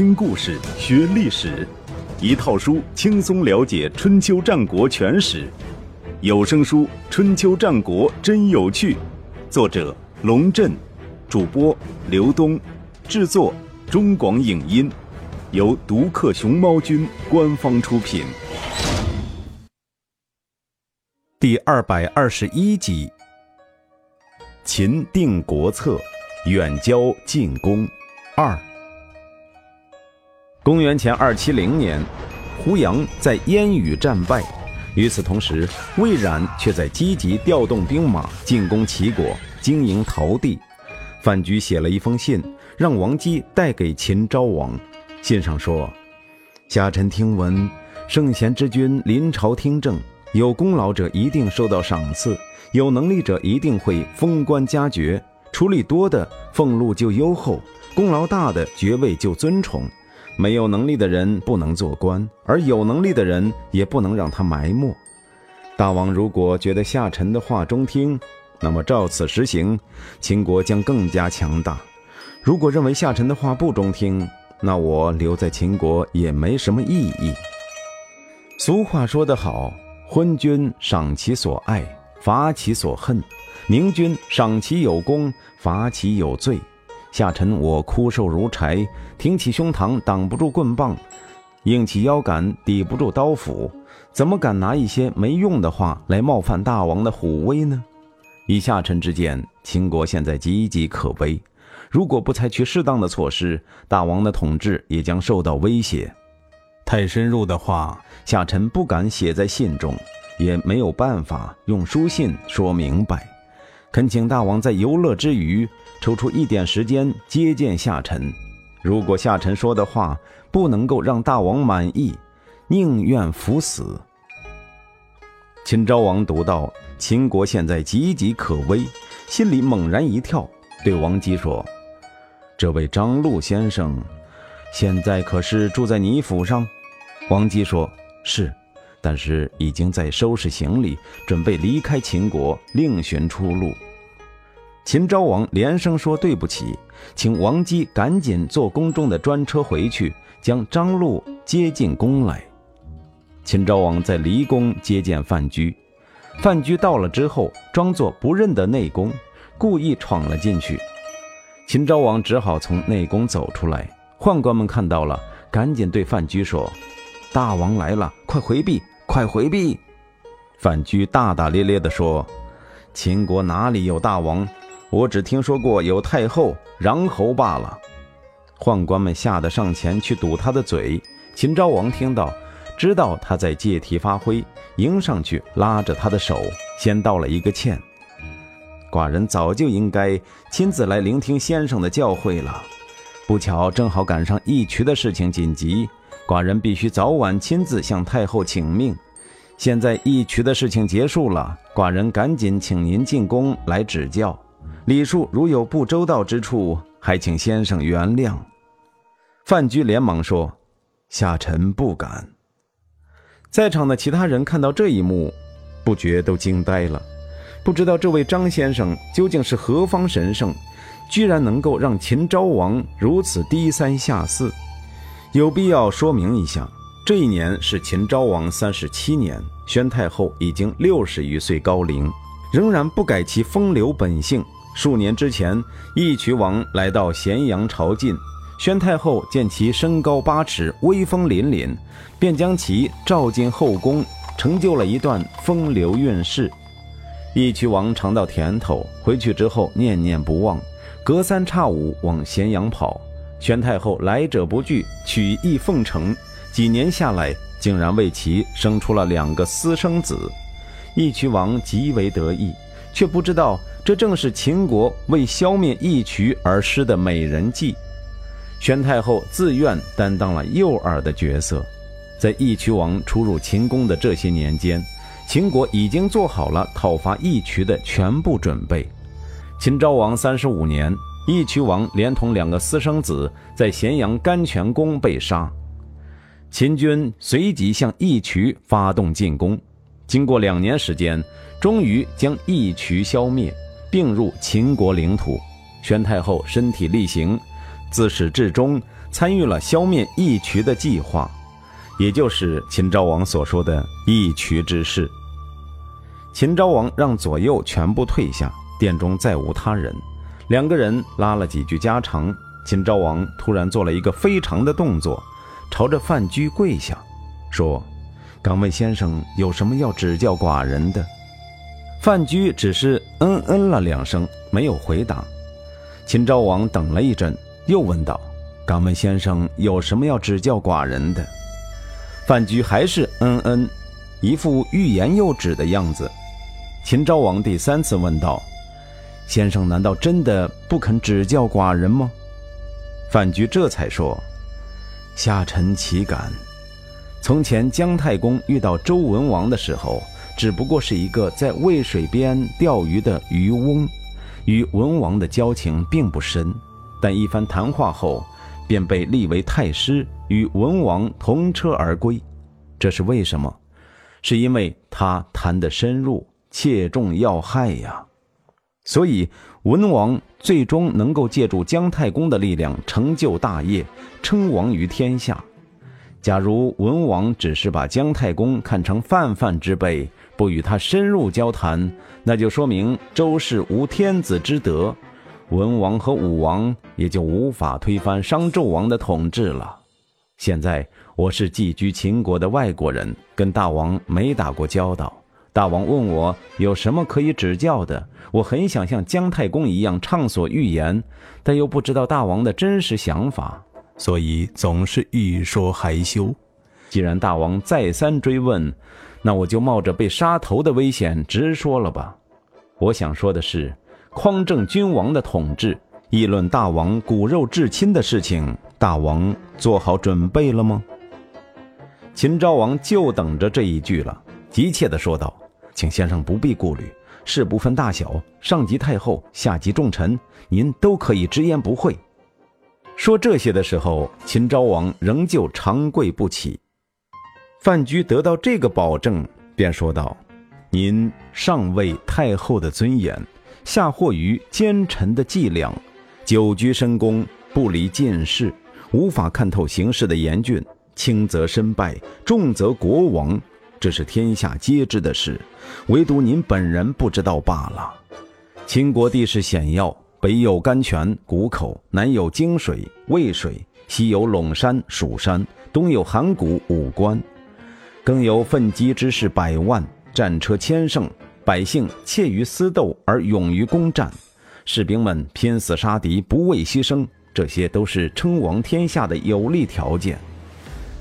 听故事学历史，一套书轻松了解春秋战国全史。有声书《春秋战国真有趣》，作者龙震，主播刘东，制作中广影音，由独克熊猫君官方出品。第二百二十一集：秦定国策，远交近攻二。公元前二七零年，胡杨在燕羽战败。与此同时，魏冉却在积极调动兵马进攻齐国，经营陶地。范雎写了一封信，让王姬带给秦昭王。信上说：“下臣听闻，圣贤之君临朝听政，有功劳者一定受到赏赐，有能力者一定会封官加爵。处理多的俸禄就优厚，功劳大的爵位就尊崇。”没有能力的人不能做官，而有能力的人也不能让他埋没。大王如果觉得夏臣的话中听，那么照此实行，秦国将更加强大；如果认为夏臣的话不中听，那我留在秦国也没什么意义。俗话说得好：“昏君赏其所爱，罚其所恨；明君赏其有功，罚其有罪。”夏臣我枯瘦如柴，挺起胸膛挡不住棍棒，硬起腰杆抵不住刀斧，怎么敢拿一些没用的话来冒犯大王的虎威呢？以夏臣之见，秦国现在岌岌可危，如果不采取适当的措施，大王的统治也将受到威胁。太深入的话，夏臣不敢写在信中，也没有办法用书信说明白。恳请大王在游乐之余。抽出一点时间接见夏臣，如果夏臣说的话不能够让大王满意，宁愿服死。秦昭王读到秦国现在岌岌可危，心里猛然一跳，对王姬说：“这位张禄先生，现在可是住在你府上？”王姬说：“是，但是已经在收拾行李，准备离开秦国，另寻出路。”秦昭王连声说对不起，请王姬赶紧坐宫中的专车回去，将张禄接进宫来。秦昭王在离宫接见范雎，范雎到了之后，装作不认得内宫，故意闯了进去。秦昭王只好从内宫走出来，宦官们看到了，赶紧对范雎说：“大王来了，快回避，快回避！”范雎大大咧咧地说：“秦国哪里有大王？”我只听说过有太后、穰侯罢了。宦官们吓得上前去堵他的嘴。秦昭王听到，知道他在借题发挥，迎上去拉着他的手，先道了一个歉。寡人早就应该亲自来聆听先生的教诲了，不巧正好赶上义渠的事情紧急，寡人必须早晚亲自向太后请命。现在义渠的事情结束了，寡人赶紧请您进宫来指教。礼数如有不周到之处，还请先生原谅。范雎连忙说：“下臣不敢。”在场的其他人看到这一幕，不觉都惊呆了，不知道这位张先生究竟是何方神圣，居然能够让秦昭王如此低三下四。有必要说明一下，这一年是秦昭王三十七年，宣太后已经六十余岁高龄，仍然不改其风流本性。数年之前，义渠王来到咸阳朝觐，宣太后见其身高八尺，威风凛凛，便将其召进后宫，成就了一段风流韵事。义渠王尝到甜头，回去之后念念不忘，隔三差五往咸阳跑。宣太后来者不拒，曲意奉承，几年下来，竟然为其生出了两个私生子。义渠王极为得意，却不知道。这正是秦国为消灭义渠而施的美人计。宣太后自愿担当了诱饵的角色，在义渠王出入秦宫的这些年间，秦国已经做好了讨伐义渠的全部准备。秦昭王三十五年，义渠王连同两个私生子在咸阳甘泉宫被杀，秦军随即向义渠发动进攻，经过两年时间，终于将义渠消灭。并入秦国领土，宣太后身体力行，自始至终参与了消灭义渠的计划，也就是秦昭王所说的义渠之事。秦昭王让左右全部退下，殿中再无他人。两个人拉了几句家常，秦昭王突然做了一个非常的动作，朝着范雎跪下，说：“敢问先生有什么要指教寡人的？”范雎只是嗯嗯了两声，没有回答。秦昭王等了一阵，又问道：“敢问先生有什么要指教寡人的？”范雎还是嗯嗯，一副欲言又止的样子。秦昭王第三次问道：“先生难道真的不肯指教寡人吗？”范雎这才说：“下臣岂敢？从前姜太公遇到周文王的时候。”只不过是一个在渭水边钓鱼的渔翁，与文王的交情并不深，但一番谈话后，便被立为太师，与文王同车而归。这是为什么？是因为他谈得深入，切中要害呀。所以文王最终能够借助姜太公的力量成就大业，称王于天下。假如文王只是把姜太公看成泛泛之辈，不与他深入交谈，那就说明周氏无天子之德，文王和武王也就无法推翻商纣王的统治了。现在我是寄居秦国的外国人，跟大王没打过交道。大王问我有什么可以指教的，我很想像姜太公一样畅所欲言，但又不知道大王的真实想法，所以总是欲说还休。既然大王再三追问，那我就冒着被杀头的危险直说了吧。我想说的是，匡正君王的统治，议论大王骨肉至亲的事情，大王做好准备了吗？秦昭王就等着这一句了，急切地说道：“请先生不必顾虑，事不分大小，上级太后，下级重臣，您都可以直言不讳。”说这些的时候，秦昭王仍旧长跪不起。范雎得到这个保证，便说道：“您上位太后的尊严，下祸于奸臣的伎俩，久居深宫，不离进士，无法看透形势的严峻，轻则身败，重则国亡，这是天下皆知的事，唯独您本人不知道罢了。秦国地势险要，北有甘泉、谷口，南有泾水、渭水，西有陇山、蜀山，东有函谷、武关。”更有奋击之士百万，战车千乘，百姓怯于私斗而勇于攻战，士兵们拼死杀敌，不畏牺牲，这些都是称王天下的有利条件。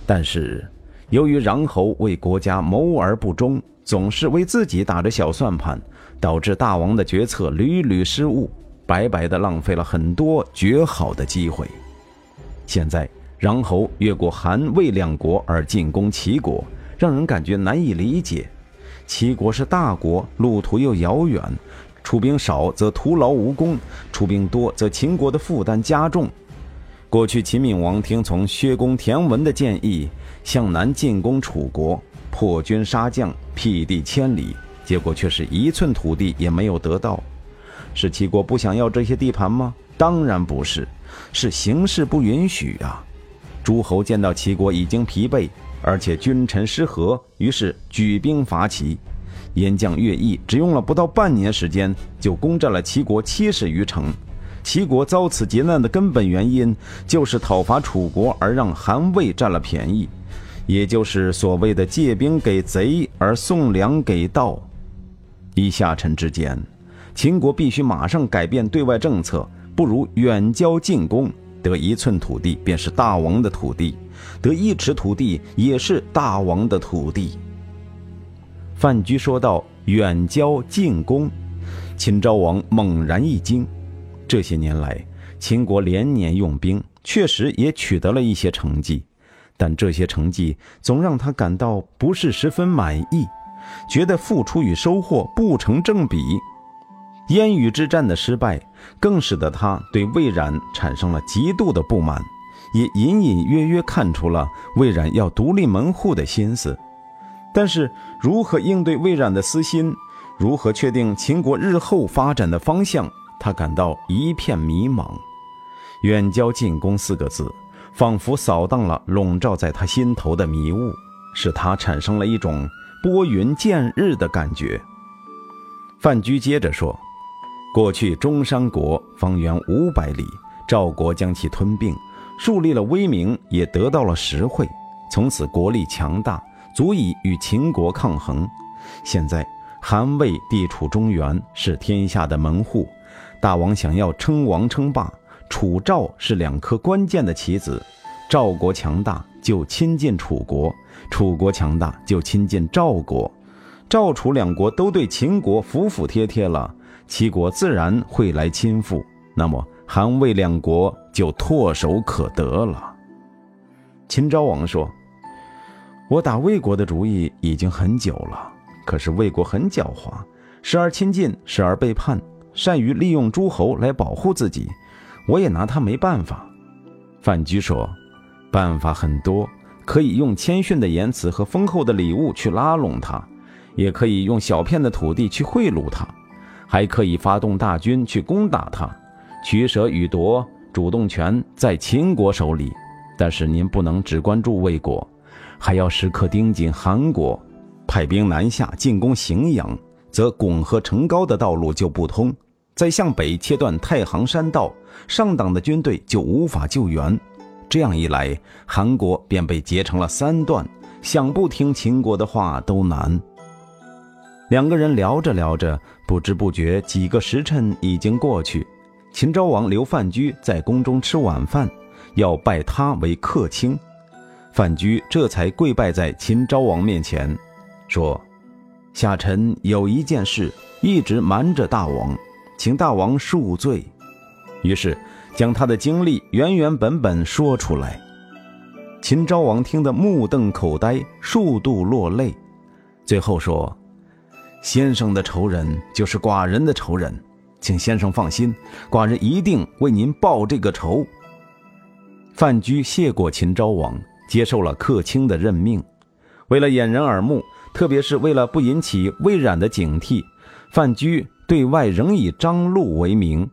但是，由于穰侯为国家谋而不忠，总是为自己打着小算盘，导致大王的决策屡屡失误，白白的浪费了很多绝好的机会。现在，穰侯越过韩魏两国而进攻齐国。让人感觉难以理解。齐国是大国，路途又遥远，出兵少则徒劳无功，出兵多则秦国的负担加重。过去秦闵王听从薛公田文的建议，向南进攻楚国，破军杀将，辟地千里，结果却是一寸土地也没有得到。是齐国不想要这些地盘吗？当然不是，是形势不允许啊。诸侯见到齐国已经疲惫。而且君臣失和，于是举兵伐齐。燕将乐毅只用了不到半年时间，就攻占了齐国七十余城。齐国遭此劫难的根本原因，就是讨伐楚国而让韩魏占了便宜，也就是所谓的借兵给贼而送粮给盗。以下臣之见，秦国必须马上改变对外政策，不如远交近攻，得一寸土地便是大王的土地。得一尺土地也是大王的土地。范雎说道：“远交近攻。”秦昭王猛然一惊。这些年来，秦国连年用兵，确实也取得了一些成绩，但这些成绩总让他感到不是十分满意，觉得付出与收获不成正比。燕羽之战的失败，更使得他对魏冉产生了极度的不满。也隐隐约约看出了魏冉要独立门户的心思，但是如何应对魏冉的私心，如何确定秦国日后发展的方向，他感到一片迷茫。远交近攻四个字，仿佛扫荡了笼罩在他心头的迷雾，使他产生了一种拨云见日的感觉。范雎接着说：“过去中山国方圆五百里，赵国将其吞并，树立了威名，也得到了实惠，从此国力强大，足以与秦国抗衡。现在韩魏地处中原，是天下的门户，大王想要称王称霸。”楚赵是两颗关键的棋子，赵国强大就亲近楚国，楚国强大就亲近赵国，赵楚两国都对秦国服服帖帖了，齐国自然会来亲附，那么韩魏两国就唾手可得了。秦昭王说：“我打魏国的主意已经很久了，可是魏国很狡猾，时而亲近，时而背叛，善于利用诸侯来保护自己。”我也拿他没办法。范雎说：“办法很多，可以用谦逊的言辞和丰厚的礼物去拉拢他，也可以用小片的土地去贿赂他，还可以发动大军去攻打他。取舍与夺，主动权在秦国手里。但是您不能只关注魏国，还要时刻盯紧韩国。派兵南下进攻荥阳，则巩和成高的道路就不通。”再向北切断太行山道，上党的军队就无法救援。这样一来，韩国便被截成了三段，想不听秦国的话都难。两个人聊着聊着，不知不觉几个时辰已经过去。秦昭王留范雎在宫中吃晚饭，要拜他为客卿。范雎这才跪拜在秦昭王面前，说：“下臣有一件事一直瞒着大王。”请大王恕罪，于是将他的经历原原本本说出来。秦昭王听得目瞪口呆，数度落泪，最后说：“先生的仇人就是寡人的仇人，请先生放心，寡人一定为您报这个仇。”范雎谢过秦昭王，接受了客卿的任命。为了掩人耳目，特别是为了不引起魏冉的警惕，范雎。对外仍以张禄为名。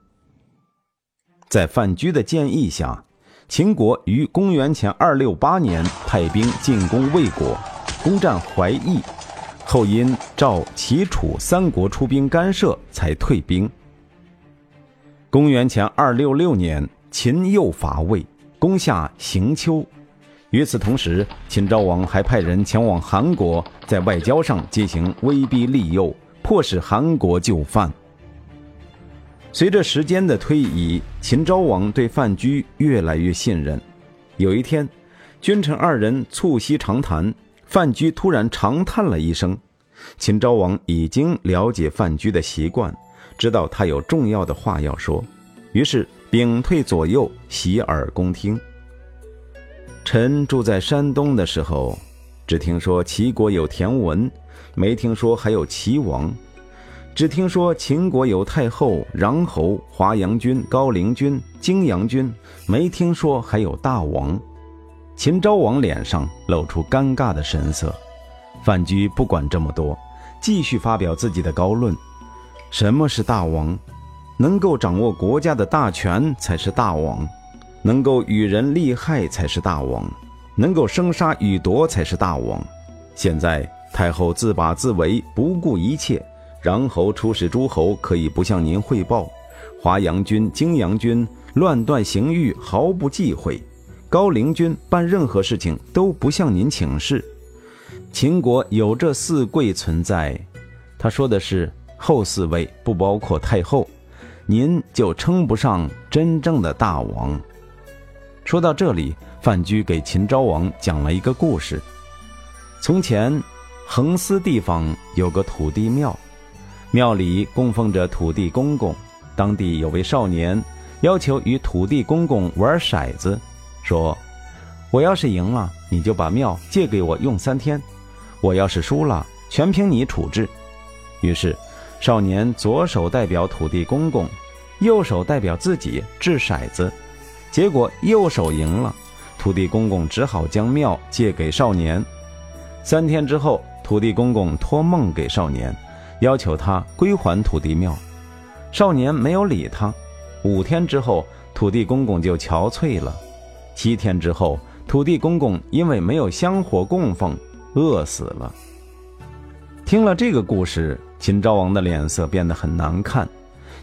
在范雎的建议下，秦国于公元前二六八年派兵进攻魏国，攻占怀邑，后因赵、齐、楚三国出兵干涉，才退兵。公元前二六六年，秦又伐魏，攻下行丘。与此同时，秦昭王还派人前往韩国，在外交上进行威逼利诱。迫使韩国就范。随着时间的推移，秦昭王对范雎越来越信任。有一天，君臣二人促膝长谈，范雎突然长叹了一声。秦昭王已经了解范雎的习惯，知道他有重要的话要说，于是屏退左右，洗耳恭听。臣住在山东的时候，只听说齐国有田文。没听说还有齐王，只听说秦国有太后、穰侯、华阳君、高陵君、荆阳君，没听说还有大王。秦昭王脸上露出尴尬的神色。范雎不管这么多，继续发表自己的高论：什么是大王？能够掌握国家的大权才是大王，能够与人利害才是大王，能够生杀予夺才是大王。现在。太后自把自为，不顾一切；穰侯出使诸侯，可以不向您汇报；华阳君、荆阳君乱断刑狱，毫不忌讳；高陵君办任何事情都不向您请示。秦国有这四贵存在，他说的是后四位，不包括太后，您就称不上真正的大王。说到这里，范雎给秦昭王讲了一个故事：从前。横司地方有个土地庙，庙里供奉着土地公公。当地有位少年要求与土地公公玩骰子，说：“我要是赢了，你就把庙借给我用三天；我要是输了，全凭你处置。”于是，少年左手代表土地公公，右手代表自己掷骰子。结果右手赢了，土地公公只好将庙借给少年。三天之后。土地公公托梦给少年，要求他归还土地庙。少年没有理他。五天之后，土地公公就憔悴了。七天之后，土地公公因为没有香火供奉，饿死了。听了这个故事，秦昭王的脸色变得很难看，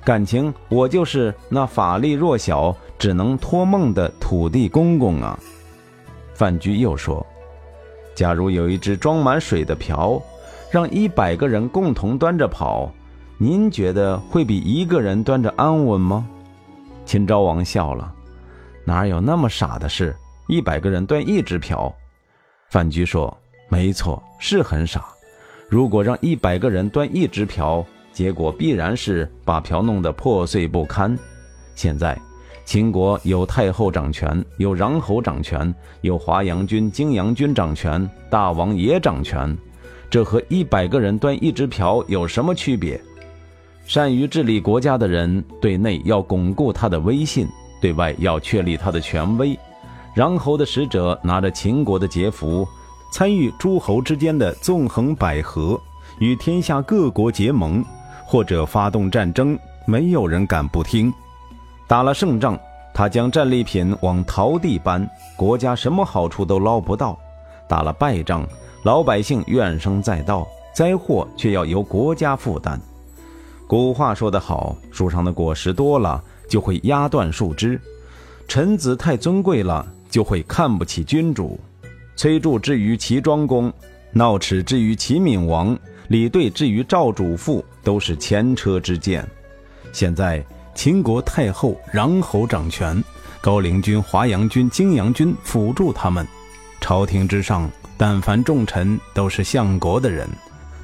感情我就是那法力弱小、只能托梦的土地公公啊。范雎又说：“假如有一只装满水的瓢，让一百个人共同端着跑，您觉得会比一个人端着安稳吗？”秦昭王笑了：“哪有那么傻的事？一百个人端一只瓢。”范雎说：“没错，是很傻。如果让一百个人端一只瓢，结果必然是把瓢弄得破碎不堪。现在，秦国有太后掌权，有穰侯掌权，有华阳君、泾阳君掌权，大王也掌权，这和一百个人端一只瓢有什么区别？”善于治理国家的人，对内要巩固他的威信，对外要确立他的权威。穰侯的使者拿着秦国的节符，参与诸侯之间的纵横捭阖，与天下各国结盟，或者发动战争，没有人敢不听。打了胜仗，他将战利品往陶地搬，国家什么好处都捞不到；打了败仗，老百姓怨声载道，灾祸却要由国家负担。古话说得好，树上的果实多了，就会压断树枝；臣子太尊贵了，就会看不起君主。崔杼之于齐庄公，闹齿之于齐闵王，李兑之于赵主父，都是前车之鉴。现在秦国太后、穰侯掌权，高陵君、华阳君、荆阳君辅助他们。朝廷之上，但凡重臣都是相国的人，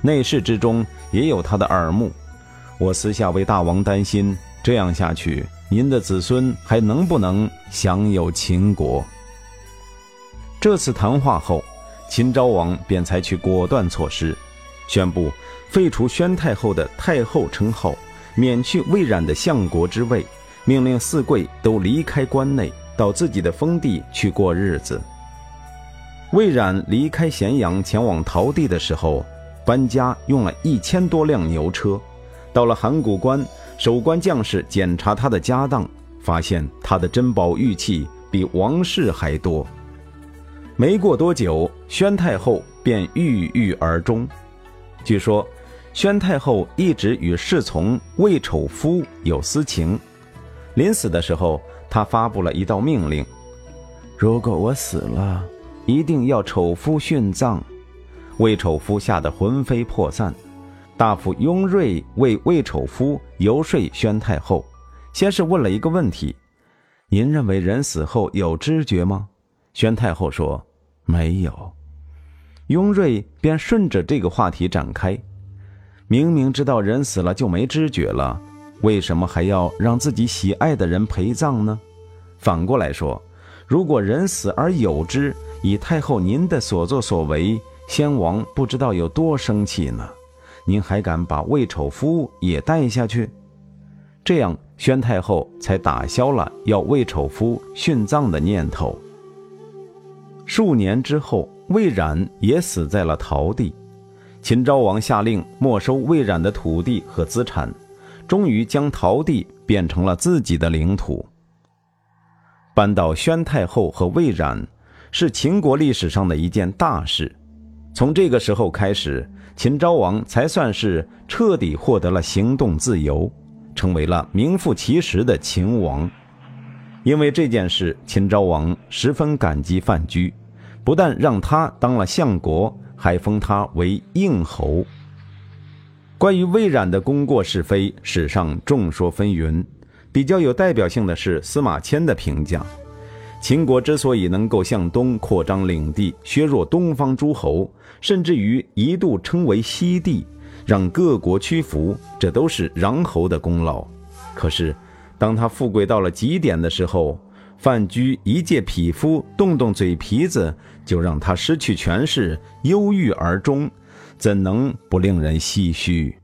内侍之中也有他的耳目。我私下为大王担心，这样下去，您的子孙还能不能享有秦国？这次谈话后，秦昭王便采取果断措施，宣布废除宣太后的太后称号，免去魏冉的相国之位，命令四贵都离开关内，到自己的封地去过日子。魏冉离开咸阳前往陶地的时候，搬家用了一千多辆牛车。到了函谷关，守关将士检查他的家当，发现他的珍宝玉器比王室还多。没过多久，宣太后便郁郁而终。据说，宣太后一直与侍从魏丑夫有私情。临死的时候，她发布了一道命令：如果我死了，一定要丑夫殉葬。魏丑夫吓得魂飞魄散。大夫雍瑞为魏丑夫游说宣太后，先是问了一个问题：“您认为人死后有知觉吗？”宣太后说：“没有。”雍瑞便顺着这个话题展开：“明明知道人死了就没知觉了，为什么还要让自己喜爱的人陪葬呢？反过来说，如果人死而有知，以太后您的所作所为，先王不知道有多生气呢？”您还敢把魏丑夫也带下去？这样，宣太后才打消了要魏丑夫殉葬的念头。数年之后，魏冉也死在了陶地。秦昭王下令没收魏冉的土地和资产，终于将陶地变成了自己的领土。搬到宣太后和魏冉，是秦国历史上的一件大事。从这个时候开始。秦昭王才算是彻底获得了行动自由，成为了名副其实的秦王。因为这件事，秦昭王十分感激范雎，不但让他当了相国，还封他为应侯。关于魏冉的功过是非，史上众说纷纭。比较有代表性的是司马迁的评价。秦国之所以能够向东扩张领地，削弱东方诸侯，甚至于一度称为西帝，让各国屈服，这都是穰侯的功劳。可是，当他富贵到了极点的时候，范雎一介匹夫，动动嘴皮子就让他失去权势，忧郁而终，怎能不令人唏嘘？